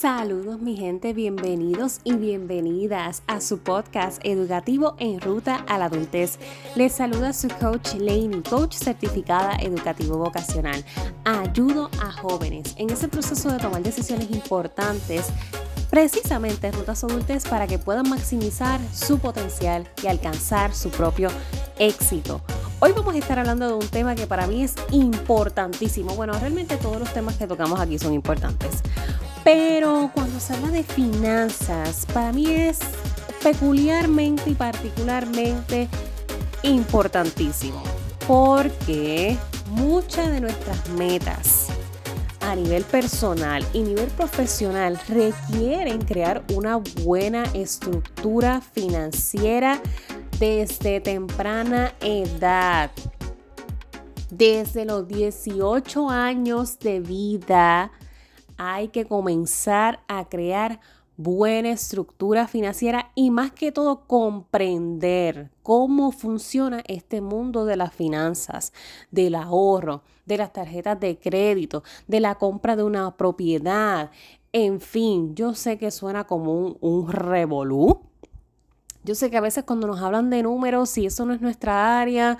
Saludos mi gente, bienvenidos y bienvenidas a su podcast educativo en ruta a la adultez. Les saluda su coach Laney, coach certificada educativo vocacional. Ayudo a jóvenes en ese proceso de tomar decisiones importantes precisamente en rutas adultez para que puedan maximizar su potencial y alcanzar su propio éxito. Hoy vamos a estar hablando de un tema que para mí es importantísimo. Bueno, realmente todos los temas que tocamos aquí son importantes. Pero cuando se habla de finanzas, para mí es peculiarmente y particularmente importantísimo. Porque muchas de nuestras metas a nivel personal y nivel profesional requieren crear una buena estructura financiera desde temprana edad. Desde los 18 años de vida hay que comenzar a crear buena estructura financiera y más que todo comprender cómo funciona este mundo de las finanzas, del ahorro, de las tarjetas de crédito, de la compra de una propiedad. En fin, yo sé que suena como un, un revolú, yo sé que a veces cuando nos hablan de números, si eso no es nuestra área,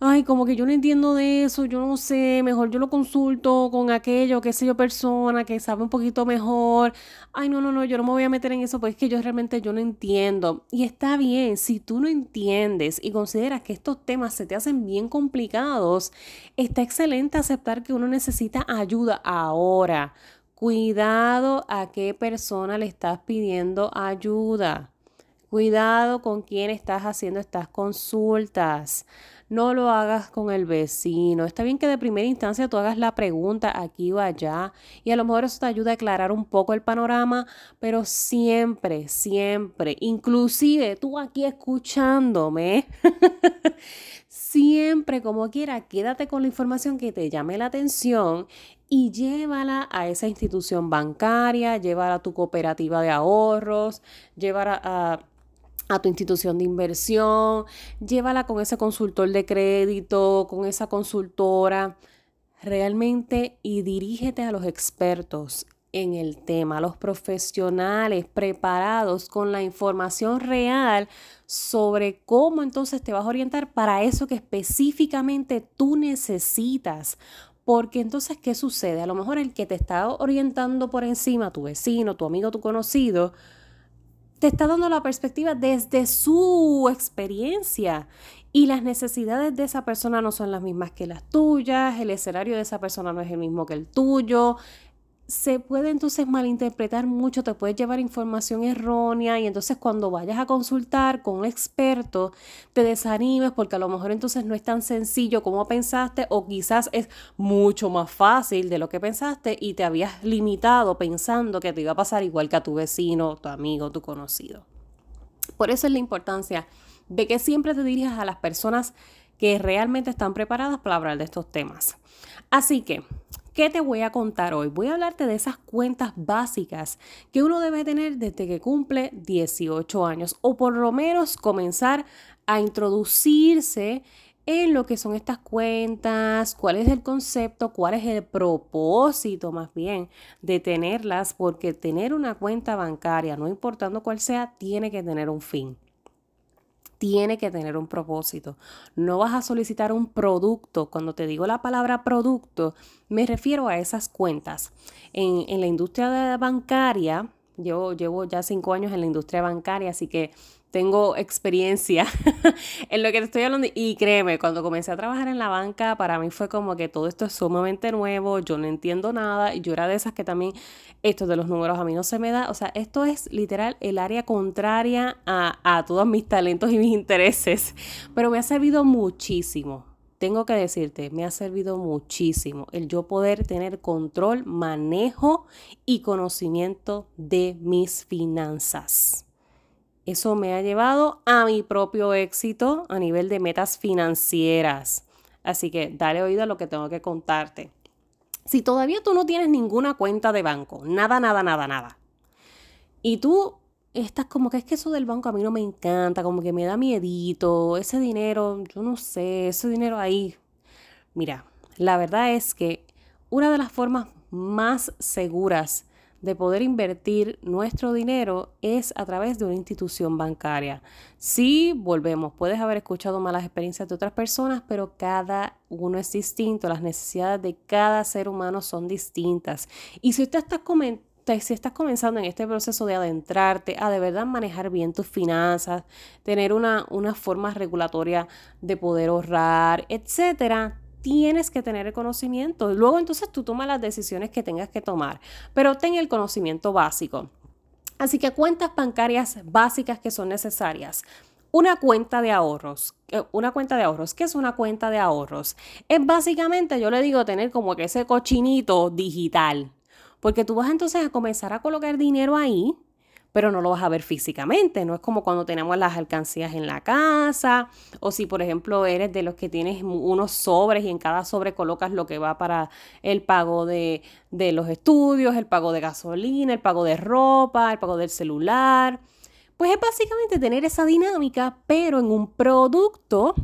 ay, como que yo no entiendo de eso, yo no sé, mejor yo lo consulto con aquello, qué sé yo, persona que sabe un poquito mejor. Ay, no, no, no, yo no me voy a meter en eso, porque es que yo realmente yo no entiendo. Y está bien, si tú no entiendes y consideras que estos temas se te hacen bien complicados, está excelente aceptar que uno necesita ayuda ahora. Cuidado a qué persona le estás pidiendo ayuda. Cuidado con quién estás haciendo estas consultas. No lo hagas con el vecino. Está bien que de primera instancia tú hagas la pregunta aquí o allá y a lo mejor eso te ayuda a aclarar un poco el panorama, pero siempre, siempre, inclusive tú aquí escuchándome, siempre como quiera, quédate con la información que te llame la atención y llévala a esa institución bancaria, llévala a tu cooperativa de ahorros, llévala a a tu institución de inversión, llévala con ese consultor de crédito, con esa consultora, realmente y dirígete a los expertos en el tema, a los profesionales preparados con la información real sobre cómo entonces te vas a orientar para eso que específicamente tú necesitas. Porque entonces, ¿qué sucede? A lo mejor el que te está orientando por encima, tu vecino, tu amigo, tu conocido, te está dando la perspectiva desde su experiencia. Y las necesidades de esa persona no son las mismas que las tuyas, el escenario de esa persona no es el mismo que el tuyo, se puede entonces malinterpretar mucho, te puede llevar información errónea y entonces cuando vayas a consultar con un experto te desanimes porque a lo mejor entonces no es tan sencillo como pensaste o quizás es mucho más fácil de lo que pensaste y te habías limitado pensando que te iba a pasar igual que a tu vecino, tu amigo, tu conocido. Por eso es la importancia de que siempre te dirijas a las personas que realmente están preparadas para hablar de estos temas. Así que ¿Qué te voy a contar hoy? Voy a hablarte de esas cuentas básicas que uno debe tener desde que cumple 18 años o por lo menos comenzar a introducirse en lo que son estas cuentas, cuál es el concepto, cuál es el propósito más bien de tenerlas, porque tener una cuenta bancaria, no importando cuál sea, tiene que tener un fin tiene que tener un propósito. No vas a solicitar un producto. Cuando te digo la palabra producto, me refiero a esas cuentas. En, la industria bancaria, yo llevo ya cinco años en la industria bancaria, así que tengo experiencia en lo que te estoy hablando y créeme, cuando comencé a trabajar en la banca, para mí fue como que todo esto es sumamente nuevo, yo no entiendo nada y yo era de esas que también esto de los números a mí no se me da, o sea, esto es literal el área contraria a, a todos mis talentos y mis intereses, pero me ha servido muchísimo. Tengo que decirte, me ha servido muchísimo el yo poder tener control, manejo y conocimiento de mis finanzas. Eso me ha llevado a mi propio éxito a nivel de metas financieras. Así que dale oído a lo que tengo que contarte. Si todavía tú no tienes ninguna cuenta de banco, nada, nada, nada, nada, y tú estás como que es que eso del banco a mí no me encanta, como que me da miedito, ese dinero, yo no sé, ese dinero ahí. Mira, la verdad es que una de las formas más seguras de poder invertir nuestro dinero es a través de una institución bancaria. Sí, volvemos, puedes haber escuchado malas experiencias de otras personas, pero cada uno es distinto, las necesidades de cada ser humano son distintas. Y si usted está si estás comenzando en este proceso de adentrarte a de verdad manejar bien tus finanzas, tener una, una forma regulatoria de poder ahorrar, etcétera, tienes que tener el conocimiento. Luego entonces tú tomas las decisiones que tengas que tomar, pero ten el conocimiento básico. Así que cuentas bancarias básicas que son necesarias. Una cuenta de ahorros. Eh, una cuenta de ahorros. ¿Qué es una cuenta de ahorros? Es básicamente, yo le digo, tener como que ese cochinito digital. Porque tú vas entonces a comenzar a colocar dinero ahí pero no lo vas a ver físicamente. No es como cuando tenemos las alcancías en la casa o si, por ejemplo, eres de los que tienes unos sobres y en cada sobre colocas lo que va para el pago de, de los estudios, el pago de gasolina, el pago de ropa, el pago del celular. Pues es básicamente tener esa dinámica, pero en un producto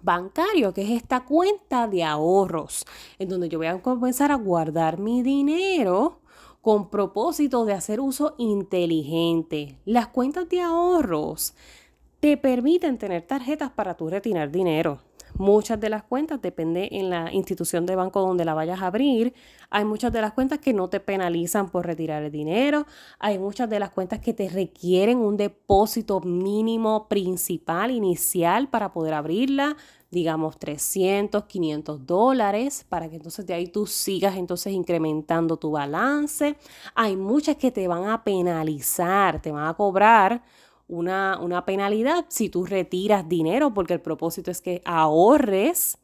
bancario, que es esta cuenta de ahorros, en donde yo voy a comenzar a guardar mi dinero con propósito de hacer uso inteligente. Las cuentas de ahorros te permiten tener tarjetas para retirar dinero. Muchas de las cuentas, depende en la institución de banco donde la vayas a abrir, hay muchas de las cuentas que no te penalizan por retirar el dinero, hay muchas de las cuentas que te requieren un depósito mínimo principal inicial para poder abrirla, digamos 300, 500 dólares, para que entonces de ahí tú sigas entonces incrementando tu balance. Hay muchas que te van a penalizar, te van a cobrar una, una penalidad si tú retiras dinero, porque el propósito es que ahorres.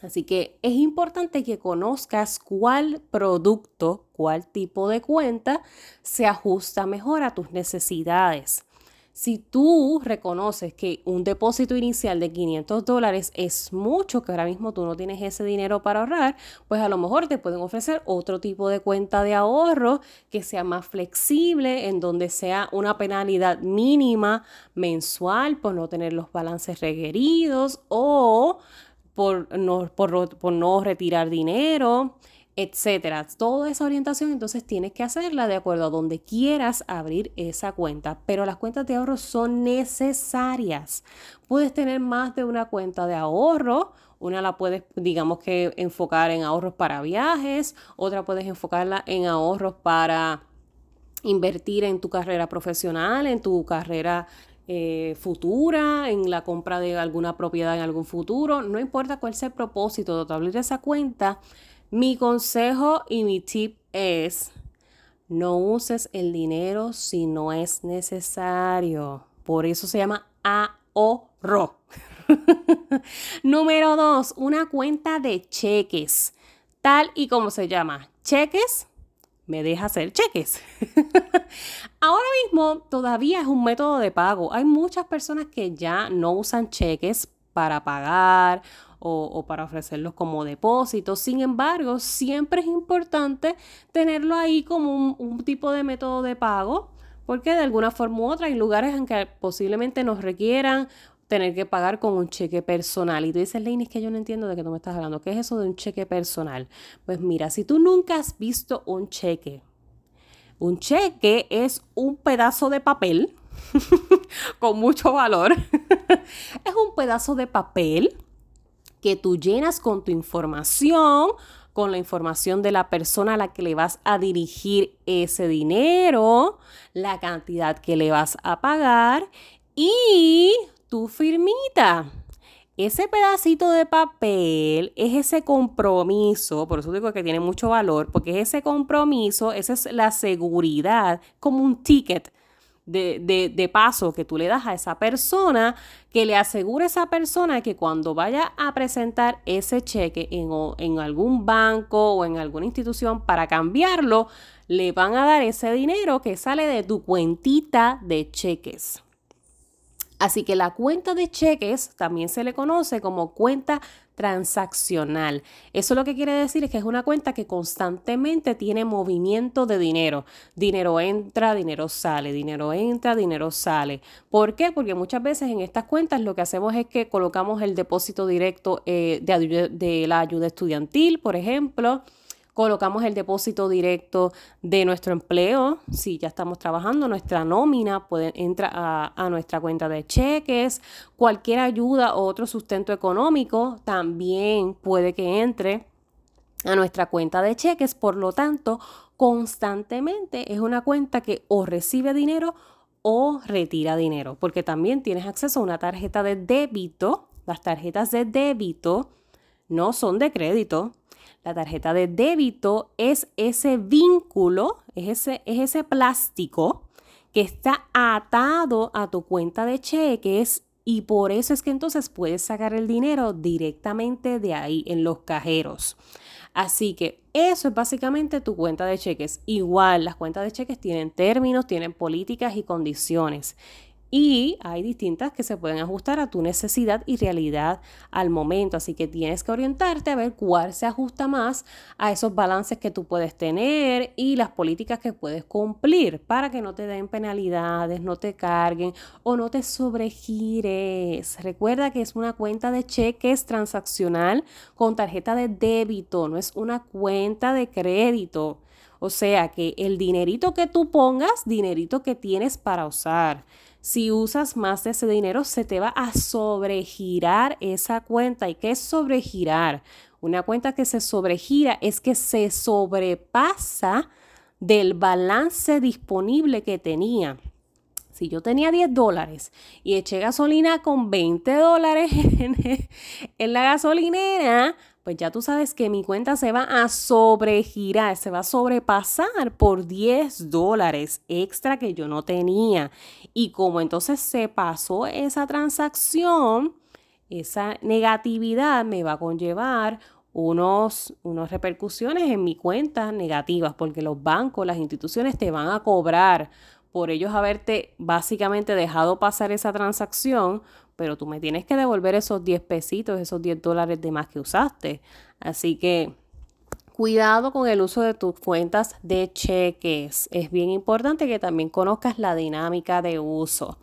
Así que es importante que conozcas cuál producto, cuál tipo de cuenta se ajusta mejor a tus necesidades. Si tú reconoces que un depósito inicial de 500 dólares es mucho, que ahora mismo tú no tienes ese dinero para ahorrar, pues a lo mejor te pueden ofrecer otro tipo de cuenta de ahorro que sea más flexible, en donde sea una penalidad mínima mensual por no tener los balances requeridos o por no, por, por no retirar dinero etcétera. Toda esa orientación entonces tienes que hacerla de acuerdo a donde quieras abrir esa cuenta, pero las cuentas de ahorro son necesarias. Puedes tener más de una cuenta de ahorro, una la puedes, digamos que, enfocar en ahorros para viajes, otra puedes enfocarla en ahorros para invertir en tu carrera profesional, en tu carrera eh, futura, en la compra de alguna propiedad en algún futuro, no importa cuál sea el propósito de abrir esa cuenta, mi consejo y mi tip es, no uses el dinero si no es necesario. Por eso se llama ahorro. Número dos, una cuenta de cheques. Tal y como se llama, cheques, me deja hacer cheques. Ahora mismo todavía es un método de pago. Hay muchas personas que ya no usan cheques para pagar o, para ofrecerlos como depósitos. Sin embargo, siempre es importante tenerlo ahí como un, tipo de método de pago, porque de alguna forma u otra hay lugares en que posiblemente nos requieran tener que pagar con un cheque personal. Y tú dices, Leini, es que yo no entiendo de qué tú me estás hablando. ¿Qué es eso de un cheque personal? Pues mira, si tú nunca has visto un cheque, un cheque es un pedazo de papel con mucho valor. es un pedazo de papel que tú llenas con tu información, con la información de la persona a la que le vas a dirigir ese dinero, la cantidad que le vas a pagar y tu firmita. Ese pedacito de papel es ese compromiso, por eso digo que tiene mucho valor, porque es ese compromiso, esa es la seguridad, como un ticket de, paso que tú le das a esa persona, que le asegure a esa persona que cuando vaya a presentar ese cheque en, en algún banco o en alguna institución para cambiarlo, le van a dar ese dinero que sale de tu cuentita de cheques. Así que la cuenta de cheques también se le conoce como cuenta transaccional. Eso lo que quiere decir es que es una cuenta que constantemente tiene movimiento de dinero. Dinero entra, dinero sale, dinero entra, dinero sale. ¿Por qué? Porque muchas veces en estas cuentas lo que hacemos es que colocamos el depósito directo eh, de, de la ayuda estudiantil, por ejemplo colocamos el depósito directo de nuestro empleo. Si ya estamos trabajando, nuestra nómina puede entrar a, a, nuestra cuenta de cheques. Cualquier ayuda o otro sustento económico también puede que entre a nuestra cuenta de cheques. Por lo tanto, constantemente es una cuenta que o recibe dinero o retira dinero, porque también tienes acceso a una tarjeta de débito. Las tarjetas de débito no son de crédito. La tarjeta de débito es ese vínculo, es ese, es ese plástico que está atado a tu cuenta de cheques y por eso es que entonces puedes sacar el dinero directamente de ahí en los cajeros. Así que eso es básicamente tu cuenta de cheques. Igual, las cuentas de cheques tienen términos, tienen políticas y condiciones y hay distintas que se pueden ajustar a tu necesidad y realidad al momento. Así que tienes que orientarte a ver cuál se ajusta más a esos balances que tú puedes tener y las políticas que puedes cumplir para que no te den penalidades, no te carguen o no te sobregires. Recuerda que es una cuenta de cheques transaccional con tarjeta de débito, no es una cuenta de crédito. O sea que el dinerito que tú pongas, dinerito que tienes para usar. Si usas más de ese dinero, se te va a sobregirar esa cuenta. ¿Y qué es sobregirar? Una cuenta que se sobregira es que se sobrepasa del balance disponible que tenía. Si yo tenía 10 dólares y eché gasolina con 20 dólares en, la gasolinera, pues ya tú sabes que mi cuenta se va a sobregirar, se va a sobrepasar por 10 dólares extra que yo no tenía. Y como entonces se pasó esa transacción, esa negatividad me va a conllevar unos, unas repercusiones en mi cuenta negativas, porque los bancos, las instituciones te van a cobrar por ellos haberte básicamente dejado pasar esa transacción pero tú me tienes que devolver esos 10 pesitos, esos 10 dólares de más que usaste. Así que cuidado con el uso de tus cuentas de cheques. Es bien importante que también conozcas la dinámica de uso.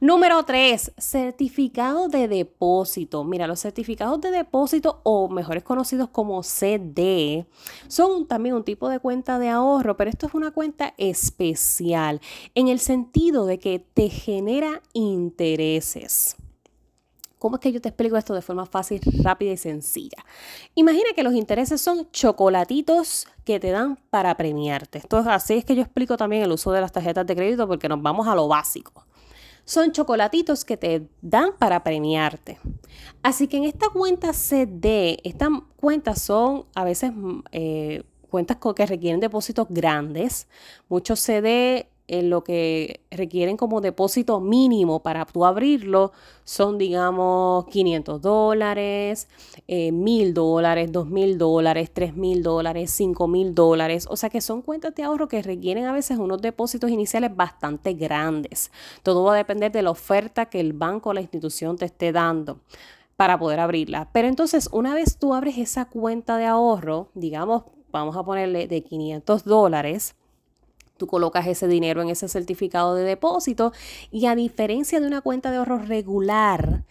Número 3, certificado de depósito. Mira, los certificados de depósito o mejores conocidos como CD son también un tipo de cuenta de ahorro, pero esto es una cuenta especial en el sentido de que te genera intereses. ¿Cómo es que yo te explico esto de forma fácil, rápida y sencilla? Imagina que los intereses son chocolatitos que te dan para premiarte. Esto así es que yo explico también el uso de las tarjetas de crédito porque nos vamos a lo básico. Son chocolatitos que te dan para premiarte. Así que en esta cuenta CD, estas cuentas son a veces eh, cuentas que requieren depósitos grandes. Muchos CD en lo que requieren como depósito mínimo para tú abrirlo son, digamos, 500 dólares, eh, 1000 dólares, 2000 dólares, 3000 dólares, 5000 dólares. O sea que son cuentas de ahorro que requieren a veces unos depósitos iniciales bastante grandes. Todo va a depender de la oferta que el banco o la institución te esté dando para poder abrirla. Pero entonces, una vez tú abres esa cuenta de ahorro, digamos, vamos a ponerle de 500 dólares, Tú colocas ese dinero en ese certificado de depósito y a diferencia de una cuenta de ahorro regular,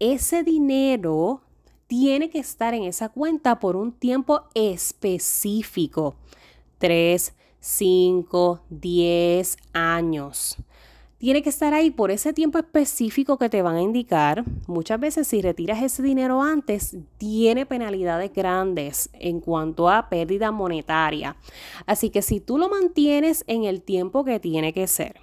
ese dinero tiene que estar en esa cuenta por un tiempo específico. 3, 5, 10 años tiene que estar ahí por ese tiempo específico que te van a indicar. Muchas veces si retiras ese dinero antes, tiene penalidades grandes en cuanto a pérdida monetaria. Así que si tú lo mantienes en el tiempo que tiene que ser,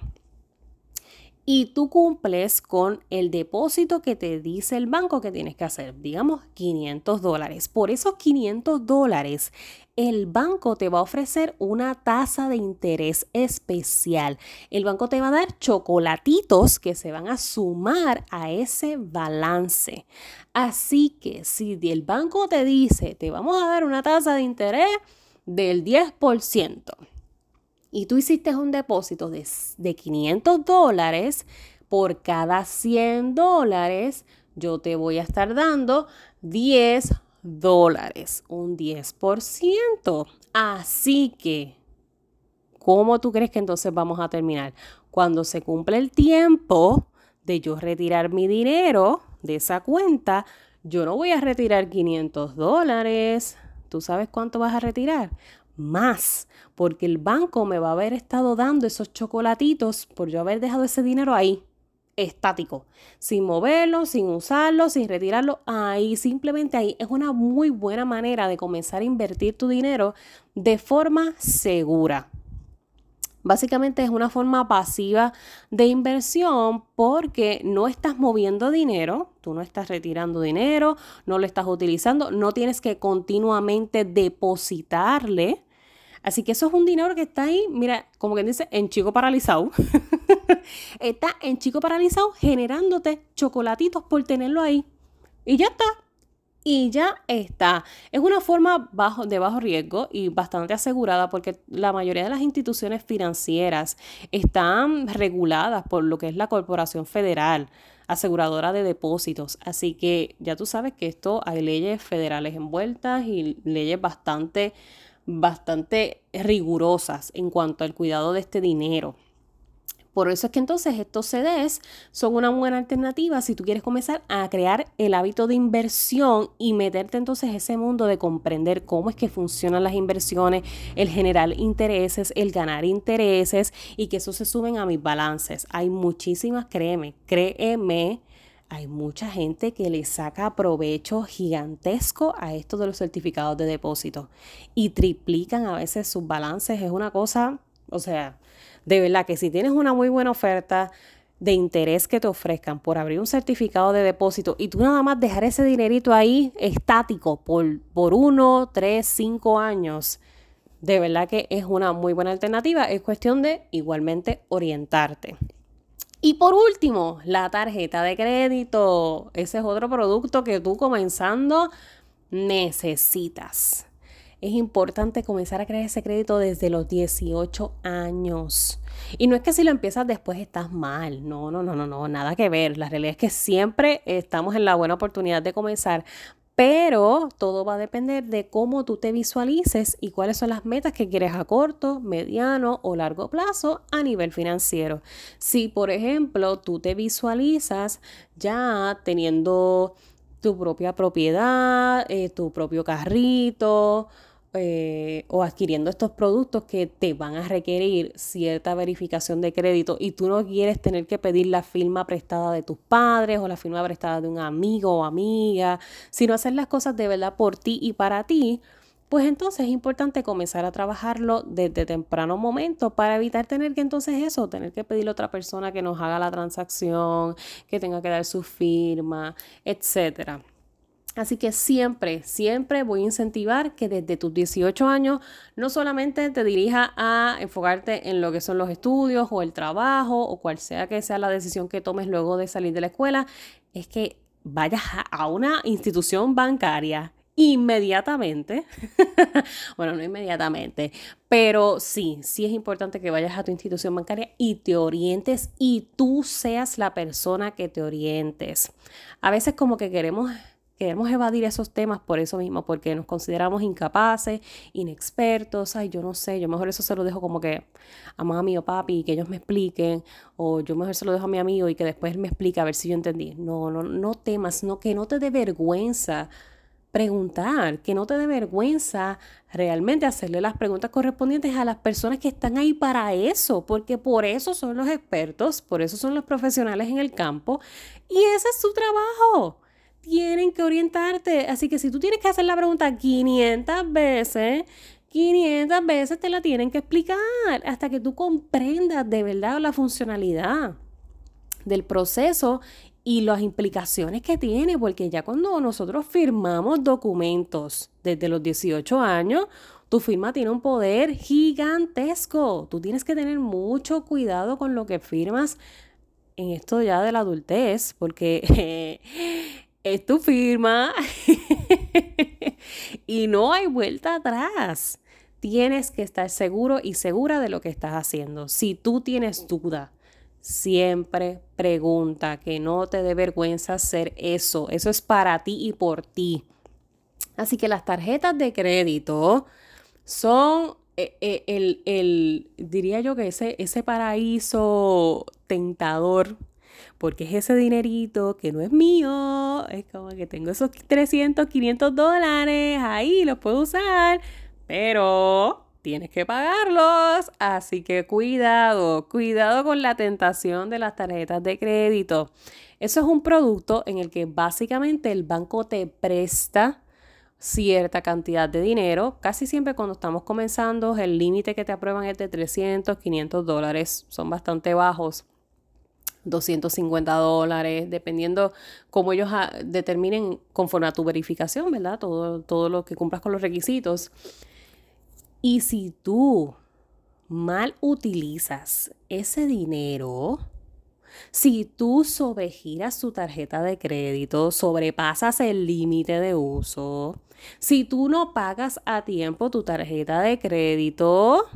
y tú cumples con el depósito que te dice el banco que tienes que hacer, digamos 500 dólares. Por esos 500 dólares, el banco te va a ofrecer una tasa de interés especial. El banco te va a dar chocolatitos que se van a sumar a ese balance. Así que si el banco te dice, te vamos a dar una tasa de interés del 10%, y tú hiciste un depósito de, de 500 dólares, por cada 100 dólares yo te voy a estar dando 10 dólares, un 10%. Así que, ¿cómo tú crees que entonces vamos a terminar? Cuando se cumple el tiempo de yo retirar mi dinero de esa cuenta, yo no voy a retirar 500 dólares, ¿tú sabes cuánto vas a retirar? Más, porque el banco me va a haber estado dando esos chocolatitos por yo haber dejado ese dinero ahí estático, sin moverlo, sin usarlo, sin retirarlo, ahí, simplemente ahí. Es una muy buena manera de comenzar a invertir tu dinero de forma segura. Básicamente es una forma pasiva de inversión porque no estás moviendo dinero, tú no estás retirando dinero, no lo estás utilizando, no tienes que continuamente depositarle Así que eso es un dinero que está ahí, mira, como quien dice, en chico paralizado. está en chico paralizado generándote chocolatitos por tenerlo ahí. Y ya está. Y ya está. Es una forma de bajo riesgo y bastante asegurada porque la mayoría de las instituciones financieras están reguladas por lo que es la Corporación Federal aseguradora de depósitos. Así que ya tú sabes que esto hay leyes federales envueltas y leyes bastante bastante rigurosas en cuanto al cuidado de este dinero. Por eso es que entonces estos CDs son una buena alternativa si tú quieres comenzar a crear el hábito de inversión y meterte entonces ese mundo de comprender cómo es que funcionan las inversiones, el generar intereses, el ganar intereses y que eso se suben a mis balances. Hay muchísimas, créeme, créeme hay mucha gente que le saca provecho gigantesco a esto de los certificados de depósito y triplican a veces sus balances. Es una cosa, o sea, de verdad que si tienes una muy buena oferta de interés que te ofrezcan por abrir un certificado de depósito y tú nada más dejar ese dinerito ahí estático por, por uno, tres, cinco años, de verdad que es una muy buena alternativa. Es cuestión de igualmente orientarte. Y por último, la tarjeta de crédito. Ese es otro producto que tú comenzando necesitas. Es importante comenzar a crear ese crédito desde los 18 años. Y no es que si lo empiezas después estás mal. No, no, no, no, no, nada que ver. La realidad es que siempre estamos en la buena oportunidad de comenzar, pero todo va a depender de cómo tú te visualices y cuáles son las metas que quieres a corto, mediano o largo plazo a nivel financiero. Si, por ejemplo, tú te visualizas ya teniendo tu propia propiedad, eh, tu propio carrito, eh, o adquiriendo estos productos que te van a requerir cierta verificación de crédito y tú no quieres tener que pedir la firma prestada de tus padres o la firma prestada de un amigo o amiga, sino hacer las cosas de verdad por ti y para ti, pues entonces es importante comenzar a trabajarlo desde temprano momento para evitar tener que entonces eso, tener que pedirle a otra persona que nos haga la transacción, que tenga que dar su firma, etcétera. Así que siempre, siempre voy a incentivar que desde tus 18 años no solamente te dirija a enfocarte en lo que son los estudios o el trabajo o cual sea que sea la decisión que tomes luego de salir de la escuela, es que vayas a una institución bancaria inmediatamente. bueno, no inmediatamente, pero sí, sí es importante que vayas a tu institución bancaria y te orientes y tú seas la persona que te orientes. A veces como que queremos queremos evadir esos temas por eso mismo, porque nos consideramos incapaces, inexpertos, ay, yo no sé, yo mejor eso se lo dejo como que a mami o papi y que ellos me expliquen, o yo mejor se lo dejo a mi amigo y que después él me explique a ver si yo entendí. No, no, no temas, no, que no te dé vergüenza preguntar, que no te dé vergüenza realmente hacerle las preguntas correspondientes a las personas que están ahí para eso, porque por eso son los expertos, por eso son los profesionales en el campo y ese es su trabajo tienen que orientarte. Así que si tú tienes que hacer la pregunta 500 veces, 500 veces te la tienen que explicar hasta que tú comprendas de verdad la funcionalidad del proceso y las implicaciones que tiene, porque ya cuando nosotros firmamos documentos desde los 18 años, tu firma tiene un poder gigantesco. Tú tienes que tener mucho cuidado con lo que firmas en esto ya de la adultez, porque es tu firma y no hay vuelta atrás. Tienes que estar seguro y segura de lo que estás haciendo. Si tú tienes duda, siempre pregunta, que no te dé vergüenza hacer eso. Eso es para ti y por ti. Así que las tarjetas de crédito son eh, eh, el, el, diría yo que ese, ese paraíso tentador porque es ese dinerito que no es mío. Es como que tengo esos 300, 500 dólares ahí, los puedo usar, pero tienes que pagarlos. Así que cuidado, cuidado con la tentación de las tarjetas de crédito. Eso es un producto en el que básicamente el banco te presta cierta cantidad de dinero. Casi siempre cuando estamos comenzando, el límite que te aprueban es de 300, 500 dólares. Son bastante bajos. 250 dólares, dependiendo cómo ellos ah, determinen conforme a tu verificación, ¿verdad? Todo, todo lo que cumplas con los requisitos. Y si tú mal utilizas ese dinero, si tú sobregiras tu tarjeta de crédito, sobrepasas el límite de uso, si tú no pagas a tiempo tu tarjeta de crédito,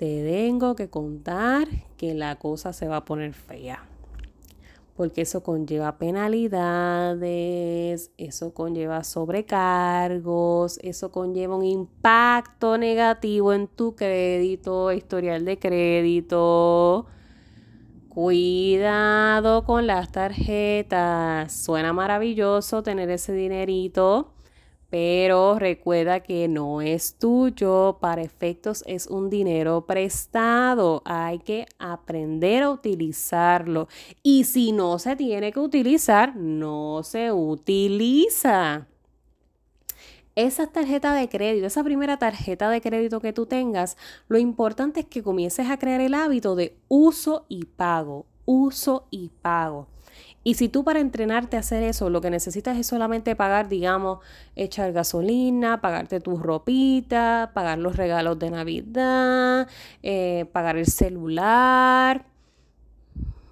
te tengo que contar que la cosa se va a poner fea. Porque eso conlleva penalidades, eso conlleva sobrecargos, eso conlleva un impacto negativo en tu crédito, historial de crédito. Cuidado con las tarjetas. Suena maravilloso tener ese dinerito, pero recuerda que no es tuyo. Para efectos es un dinero prestado. Hay que aprender a utilizarlo. Y si no se tiene que utilizar, no se utiliza esa tarjeta de crédito, esa primera tarjeta de crédito que tú tengas, lo importante es que comiences a crear el hábito de uso y pago, uso y pago. Y si tú para entrenarte a hacer eso, lo que necesitas es solamente pagar, digamos, echar gasolina, pagarte tu ropita, pagar los regalos de Navidad, eh, pagar el celular,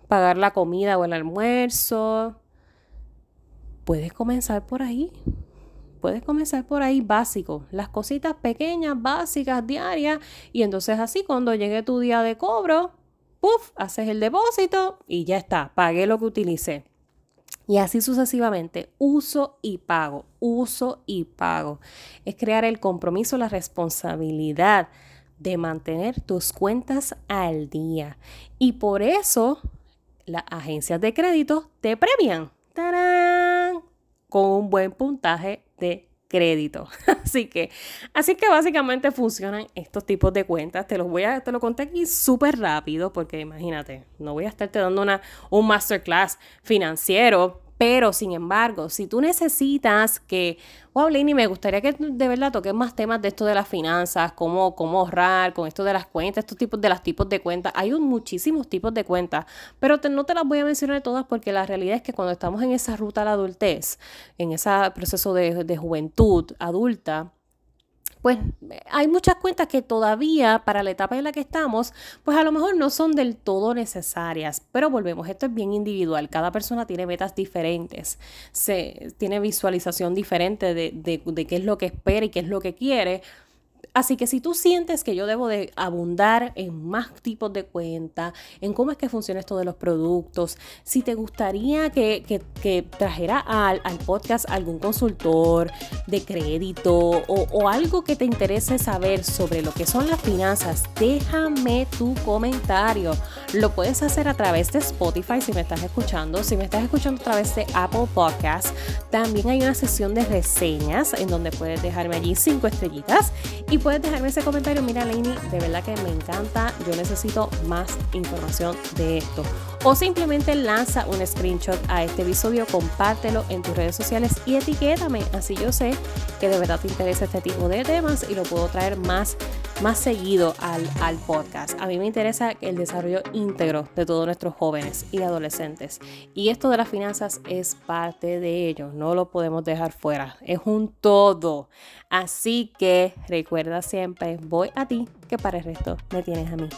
pagar la comida o el almuerzo, puedes comenzar por ahí. Puedes comenzar por ahí básico, las cositas pequeñas, básicas, diarias, y entonces así cuando llegue tu día de cobro, puff, haces el depósito y ya está, pagué lo que utilicé. Y así sucesivamente, uso y pago, uso y pago. Es crear el compromiso, la responsabilidad de mantener tus cuentas al día. Y por eso las agencias de crédito te premian. ¡Tarán! Con un buen puntaje de crédito. Así que, así que básicamente funcionan estos tipos de cuentas. Te los voy a, te lo conté aquí súper rápido porque imagínate, no voy a estarte dando una, un masterclass financiero pero, sin embargo, si tú necesitas que, wow, Lenny, me gustaría que de verdad toques más temas de esto de las finanzas, cómo, cómo ahorrar, con esto de las cuentas, estos tipos de los tipos de cuentas. Hay muchísimos tipos de cuentas, pero no te las voy a mencionar todas porque la realidad es que cuando estamos en esa ruta a la adultez, en ese proceso de, de juventud adulta, pues hay muchas cuentas que todavía para la etapa en la que estamos, pues a lo mejor no son del todo necesarias, pero volvemos, esto es bien individual, cada persona tiene metas diferentes, se, tiene visualización diferente de, de, de qué es lo que espera y qué es lo que quiere, Así que si tú sientes que yo debo de abundar en más tipos de cuenta, en cómo es que funciona esto de los productos, si te gustaría que, trajera al, podcast algún consultor de crédito o, algo que te interese saber sobre lo que son las finanzas, déjame tu comentario. Lo puedes hacer a través de Spotify si me estás escuchando, si me estás escuchando a través de Apple Podcast, también hay una sesión de reseñas en donde puedes dejarme allí cinco estrellitas y puedes dejarme ese comentario. Mira, Lainey, de verdad que me encanta. Yo necesito más información de esto. O simplemente lanza un screenshot a este episodio, compártelo en tus redes sociales y etiquétame. Así yo sé que de verdad te interesa este tipo de temas y lo puedo traer más, más seguido al, al podcast. A mí me interesa el desarrollo íntegro de todos nuestros jóvenes y adolescentes. Y esto de las finanzas es parte de ello. No lo podemos dejar fuera. Es un todo. Así que recuerda siempre, voy a ti, que para el resto me tienes a mí.